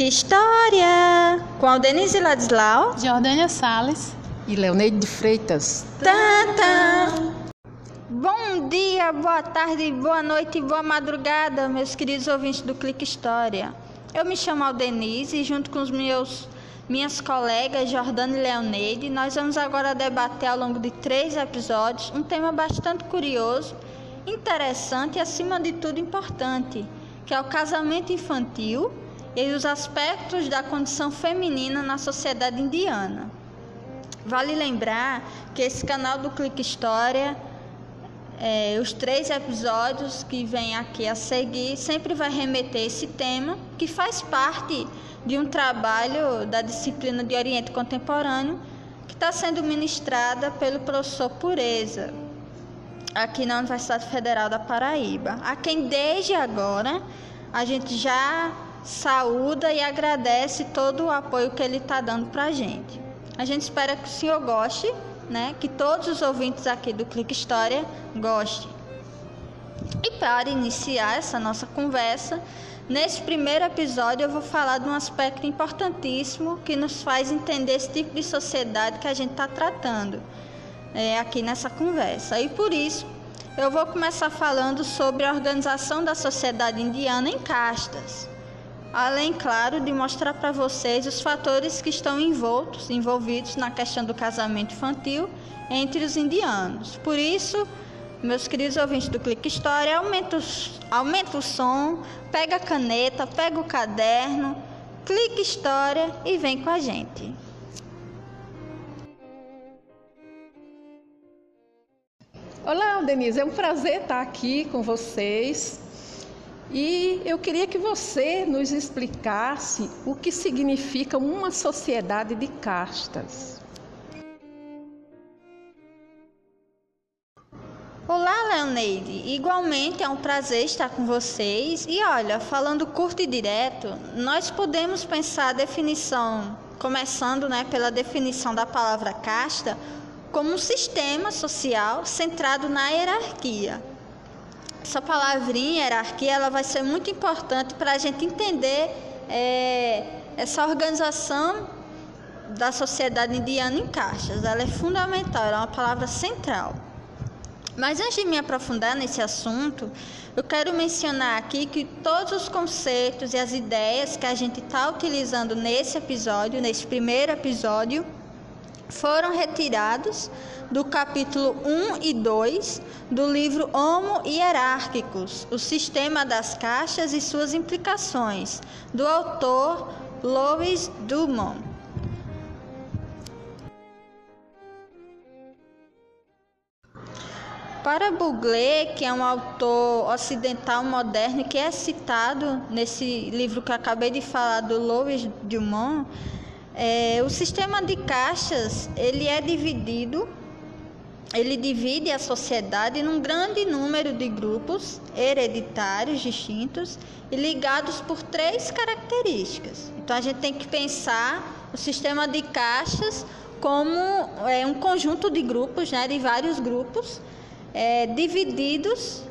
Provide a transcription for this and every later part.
Clique História com a Denise Ladislau, Jordânia Salles e Leoneide de Freitas. Tanta. Bom dia, boa tarde, boa noite e boa madrugada, meus queridos ouvintes do Clique História. Eu me chamo Aldenise e junto com os meus minhas colegas Jordana e Leoneide, nós vamos agora debater ao longo de três episódios um tema bastante curioso, interessante e acima de tudo importante, que é o casamento infantil e os aspectos da condição feminina na sociedade indiana. Vale lembrar que esse canal do Clique História, é, os três episódios que vêm aqui a seguir, sempre vai remeter esse tema, que faz parte de um trabalho da disciplina de Oriente Contemporâneo, que está sendo ministrada pelo professor Pureza, aqui na Universidade Federal da Paraíba, a quem desde agora a gente já saúda e agradece todo o apoio que ele está dando para a gente. A gente espera que o senhor goste, né? que todos os ouvintes aqui do Clique História gostem. E para iniciar essa nossa conversa, nesse primeiro episódio eu vou falar de um aspecto importantíssimo que nos faz entender esse tipo de sociedade que a gente está tratando é, aqui nessa conversa. E por isso eu vou começar falando sobre a organização da sociedade indiana em castas além, claro, de mostrar para vocês os fatores que estão envoltos, envolvidos na questão do casamento infantil entre os indianos. Por isso, meus queridos ouvintes do Clique História, aumenta aumenta o som, pega a caneta, pega o caderno, clique História e vem com a gente. Olá, Denise, é um prazer estar aqui com vocês e eu queria que você nos explicasse o que significa uma sociedade de castas. Olá, Leoneide. Igualmente é um prazer estar com vocês. E olha, falando curto e direto, nós podemos pensar a definição, começando né, pela definição da palavra casta, como um sistema social centrado na hierarquia essa palavrinha hierarquia ela vai ser muito importante para a gente entender é, essa organização da sociedade indiana em caixas. Ela é fundamental, ela é uma palavra central. Mas antes de me aprofundar nesse assunto, eu quero mencionar aqui que todos os conceitos e as ideias que a gente está utilizando nesse episódio, nesse primeiro episódio, foram retirados do capítulo 1 e 2 do livro Homo Hierárquicos, o sistema das caixas e suas implicações, do autor Louis Dumont. Para Bugler, que é um autor ocidental moderno que é citado nesse livro que acabei de falar do Louis Dumont, é, o sistema de caixas ele é dividido, ele divide a sociedade num grande número de grupos hereditários distintos e ligados por três características. Então a gente tem que pensar o sistema de caixas como é, um conjunto de grupos, né, de vários grupos, é, divididos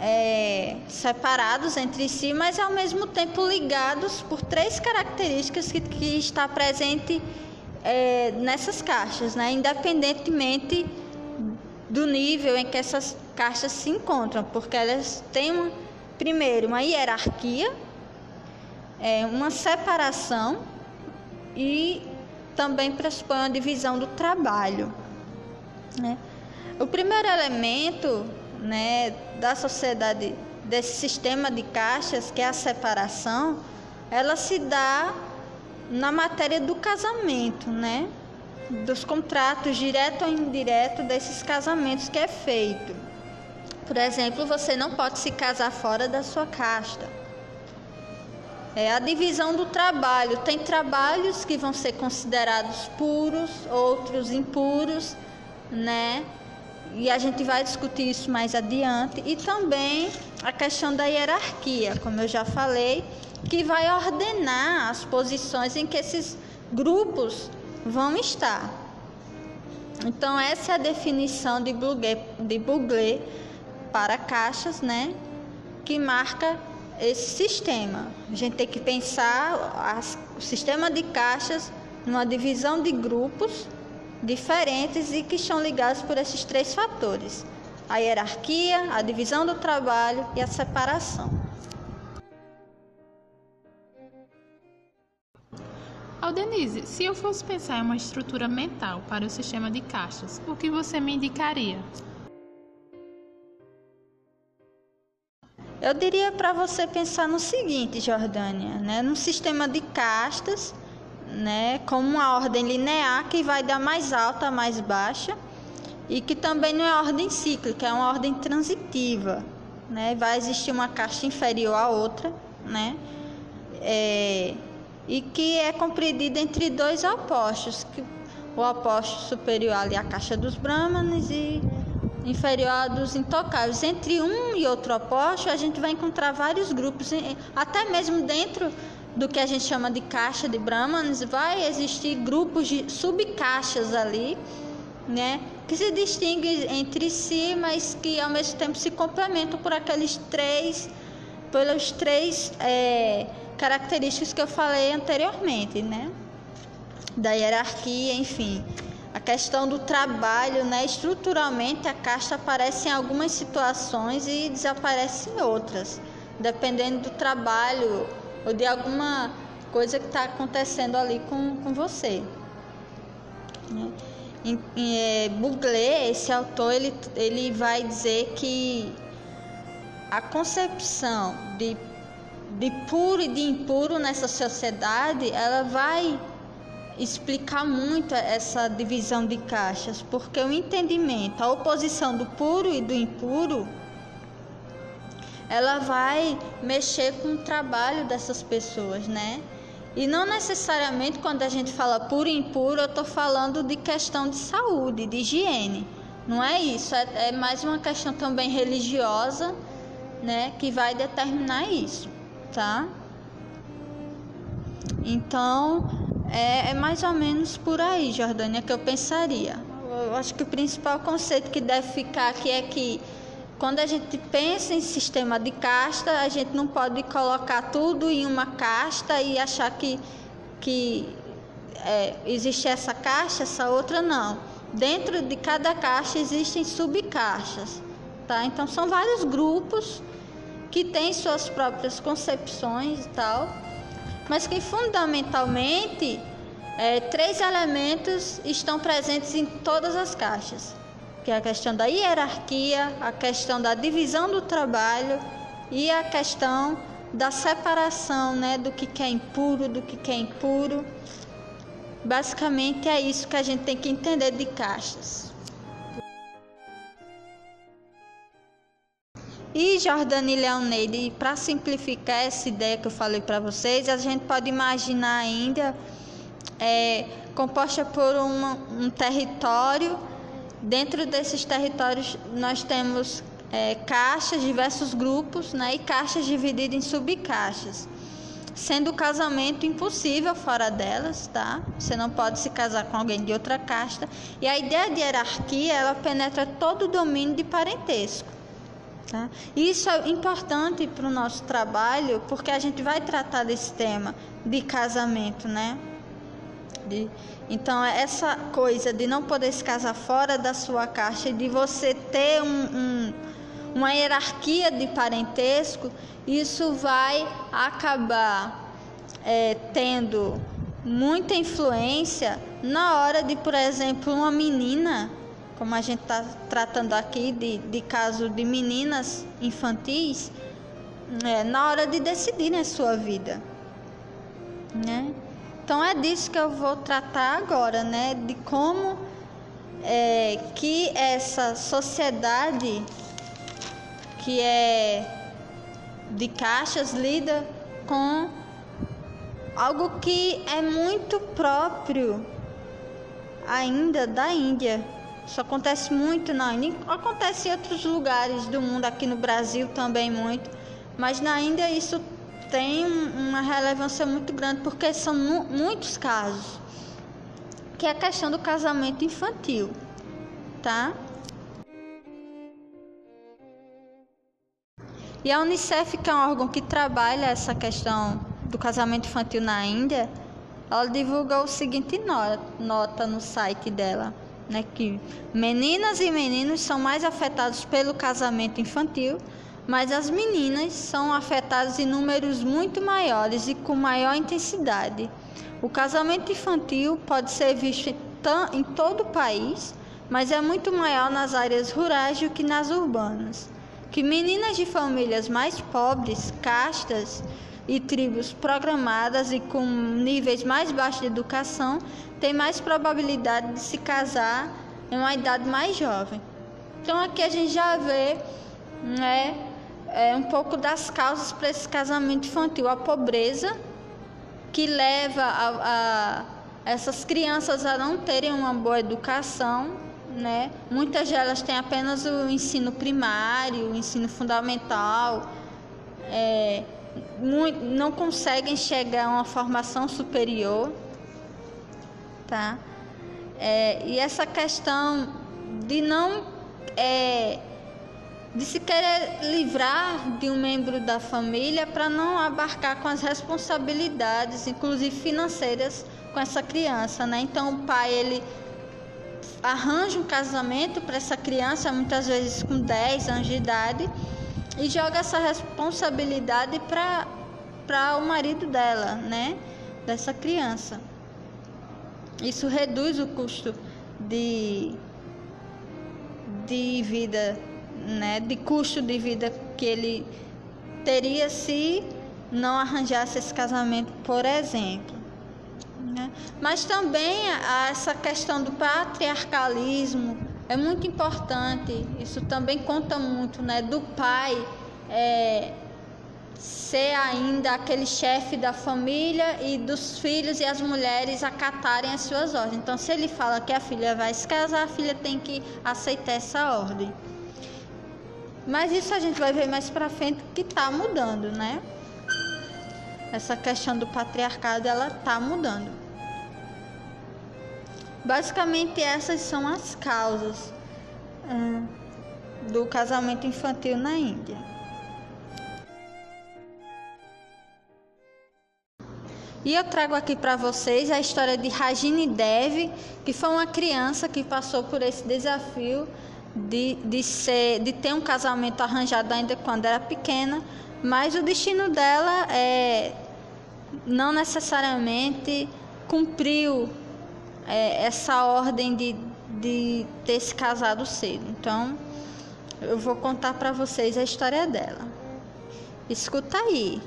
é, separados entre si, mas ao mesmo tempo ligados por três características que, que está presente é, nessas caixas, né? independentemente do nível em que essas caixas se encontram, porque elas têm uma, primeiro uma hierarquia, é, uma separação e também pressupõe uma divisão do trabalho. Né? O primeiro elemento né, da sociedade, desse sistema de caixas, que é a separação, ela se dá na matéria do casamento, né? Dos contratos direto ou indireto desses casamentos que é feito. Por exemplo, você não pode se casar fora da sua casta. É a divisão do trabalho. Tem trabalhos que vão ser considerados puros, outros impuros, né? E a gente vai discutir isso mais adiante, e também a questão da hierarquia, como eu já falei, que vai ordenar as posições em que esses grupos vão estar. Então, essa é a definição de Bugler, de para caixas, né, que marca esse sistema. A gente tem que pensar as, o sistema de caixas numa divisão de grupos diferentes e que estão ligados por esses três fatores: a hierarquia, a divisão do trabalho e a separação. Denise, se eu fosse pensar em uma estrutura mental para o sistema de caixas, o que você me indicaria? Eu diria para você pensar no seguinte, Jordânia, né? num sistema de castas, né? como uma ordem linear que vai da mais alta à mais baixa e que também não é ordem cíclica, é uma ordem transitiva. Né? Vai existir uma caixa inferior à outra, né? É, e que é compreendida entre dois opostos, que o oposto superior ali a caixa dos Brahmanes e inferior dos intocáveis. Entre um e outro oposto, a gente vai encontrar vários grupos, até mesmo dentro do que a gente chama de caixa de Brahmanes, vai existir grupos de subcaixas ali, né? Que se distinguem entre si, mas que ao mesmo tempo se complementam por aqueles três, pelos três é, características que eu falei anteriormente, né? Da hierarquia, enfim. A questão do trabalho, né? Estruturalmente, a casta aparece em algumas situações e desaparece em outras, dependendo do trabalho ou de alguma coisa que está acontecendo ali com, com você. Né? É, Bugler, esse autor, ele, ele vai dizer que a concepção de, de puro e de impuro nessa sociedade, ela vai explicar muito essa divisão de caixas, porque o entendimento, a oposição do puro e do impuro, ela vai mexer com o trabalho dessas pessoas, né? E não necessariamente quando a gente fala puro e impuro, eu estou falando de questão de saúde, de higiene. Não é isso, é, é mais uma questão também religiosa, né, que vai determinar isso, tá? Então, é, é mais ou menos por aí, Jordânia, que eu pensaria. Eu acho que o principal conceito que deve ficar aqui é que quando a gente pensa em sistema de casta, a gente não pode colocar tudo em uma casta e achar que, que é, existe essa caixa, essa outra não. Dentro de cada caixa existem subcaixas, tá? Então são vários grupos que têm suas próprias concepções e tal mas que fundamentalmente é, três elementos estão presentes em todas as caixas, que é a questão da hierarquia, a questão da divisão do trabalho e a questão da separação, né, do que é impuro, do que é impuro. Basicamente é isso que a gente tem que entender de caixas. E Jordani Leoneide, para simplificar essa ideia que eu falei para vocês, a gente pode imaginar ainda é, composta por uma, um território. Dentro desses territórios nós temos é, caixas, diversos grupos, né, e caixas divididas em subcaixas. Sendo o casamento impossível fora delas, tá? Você não pode se casar com alguém de outra casta. E a ideia de hierarquia, ela penetra todo o domínio de parentesco. Tá? Isso é importante para o nosso trabalho, porque a gente vai tratar desse tema de casamento, né? Então, essa coisa de não poder se casar fora da sua caixa, de você ter um, um, uma hierarquia de parentesco, isso vai acabar é, tendo muita influência na hora de, por exemplo, uma menina como a gente está tratando aqui de, de caso de meninas infantis, é, na hora de decidir na sua vida, né? Então é disso que eu vou tratar agora, né? De como é, que essa sociedade que é de caixas lida com algo que é muito próprio ainda da Índia isso acontece muito na Índia, acontece em outros lugares do mundo, aqui no Brasil também muito, mas na Índia isso tem uma relevância muito grande porque são mu muitos casos, que é a questão do casamento infantil, tá? E a Unicef, que é um órgão que trabalha essa questão do casamento infantil na Índia, ela divulga o seguinte nota no site dela, né, que meninas e meninos são mais afetados pelo casamento infantil, mas as meninas são afetadas em números muito maiores e com maior intensidade. O casamento infantil pode ser visto em todo o país, mas é muito maior nas áreas rurais do que nas urbanas. Que meninas de famílias mais pobres, castas e tribos programadas e com níveis mais baixos de educação têm mais probabilidade de se casar em uma idade mais jovem. Então aqui a gente já vê né, é, um pouco das causas para esse casamento infantil, a pobreza que leva a, a essas crianças a não terem uma boa educação, né? Muitas delas têm apenas o ensino primário, o ensino fundamental, é, muito, não conseguem chegar a uma formação superior, tá? É, e essa questão de não é, de se querer livrar de um membro da família para não abarcar com as responsabilidades, inclusive financeiras, com essa criança, né? Então o pai ele arranja um casamento para essa criança, muitas vezes com 10 anos de idade, e joga essa responsabilidade para para o marido dela, né? Dessa criança. Isso reduz o custo de de vida né, de custo de vida que ele teria se não arranjasse esse casamento, por exemplo. Né? Mas também essa questão do patriarcalismo é muito importante. Isso também conta muito, né? Do pai é, ser ainda aquele chefe da família e dos filhos e as mulheres acatarem as suas ordens. Então, se ele fala que a filha vai se casar, a filha tem que aceitar essa ordem. Mas isso a gente vai ver mais para frente que está mudando, né? Essa questão do patriarcado ela está mudando. Basicamente essas são as causas hum, do casamento infantil na Índia. E eu trago aqui para vocês a história de Rajini Dev, que foi uma criança que passou por esse desafio de, de, ser, de ter um casamento arranjado ainda quando era pequena, mas o destino dela é, não necessariamente cumpriu é, essa ordem de, de ter se casado cedo. Então, eu vou contar para vocês a história dela. Escuta aí.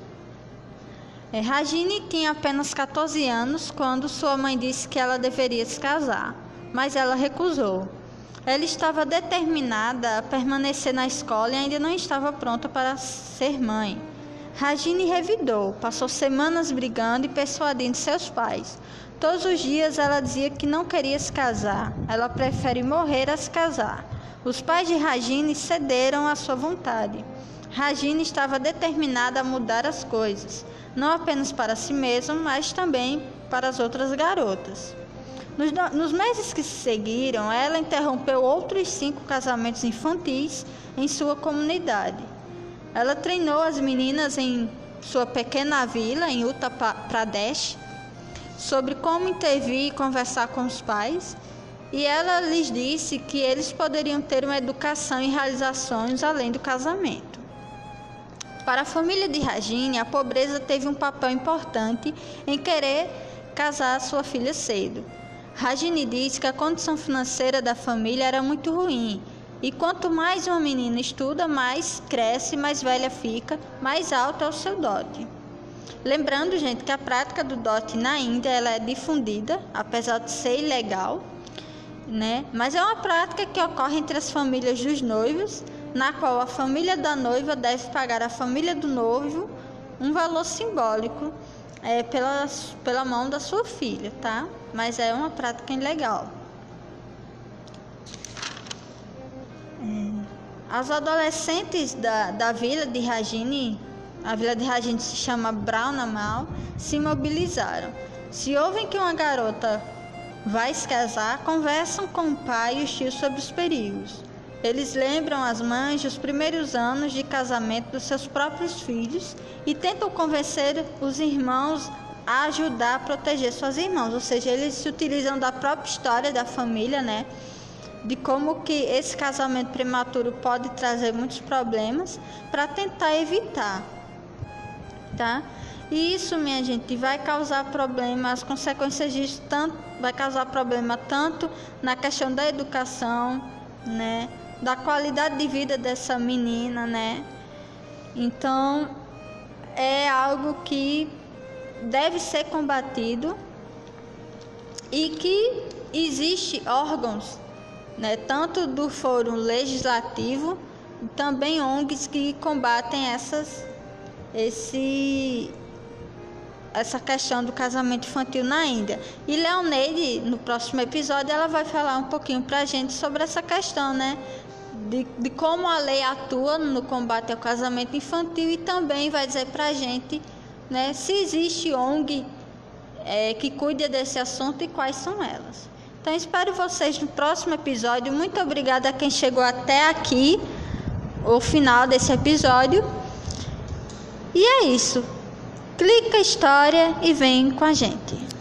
É, Rajini tinha apenas 14 anos quando sua mãe disse que ela deveria se casar, mas ela recusou. Ela estava determinada a permanecer na escola e ainda não estava pronta para ser mãe. Rajini revidou, passou semanas brigando e persuadindo seus pais. Todos os dias ela dizia que não queria se casar, ela prefere morrer a se casar. Os pais de Rajini cederam à sua vontade. Rajini estava determinada a mudar as coisas, não apenas para si mesma, mas também para as outras garotas. Nos, nos meses que se seguiram, ela interrompeu outros cinco casamentos infantis em sua comunidade. Ela treinou as meninas em sua pequena vila, em Uttar Pradesh, sobre como intervir e conversar com os pais, e ela lhes disse que eles poderiam ter uma educação e realizações além do casamento. Para a família de Rajini, a pobreza teve um papel importante em querer casar sua filha cedo. Rajini disse que a condição financeira da família era muito ruim e quanto mais uma menina estuda, mais cresce, mais velha fica, mais alto é o seu dote. Lembrando, gente, que a prática do dote na Índia ela é difundida, apesar de ser ilegal, né? Mas é uma prática que ocorre entre as famílias dos noivos, na qual a família da noiva deve pagar à família do noivo um valor simbólico é, pela, pela mão da sua filha, tá? Mas é uma prática ilegal. É, as adolescentes da, da vila de Rajini, a vila de Rajini se chama Braunamal, se mobilizaram. Se ouvem que uma garota vai se casar, conversam com o pai e os tios sobre os perigos. Eles lembram as mães dos primeiros anos de casamento dos seus próprios filhos e tentam convencer os irmãos a ajudar a proteger suas irmãs, ou seja, eles se utilizam da própria história da família, né? De como que esse casamento prematuro pode trazer muitos problemas para tentar evitar, tá? E isso, minha gente, vai causar problema, as consequências disso tanto, vai causar problema tanto na questão da educação, né? Da qualidade de vida dessa menina, né? Então, é algo que deve ser combatido e que existe órgãos, né, tanto do Fórum Legislativo, também ONGs que combatem essas esse essa questão do casamento infantil na Índia. E Leoneide, no próximo episódio, ela vai falar um pouquinho para a gente sobre essa questão, né? De, de como a lei atua no combate ao casamento infantil e também vai dizer para a gente né, se existe ONG é, que cuide desse assunto e quais são elas. Então, espero vocês no próximo episódio. Muito obrigada a quem chegou até aqui, o final desse episódio. E é isso. Clica a história e vem com a gente.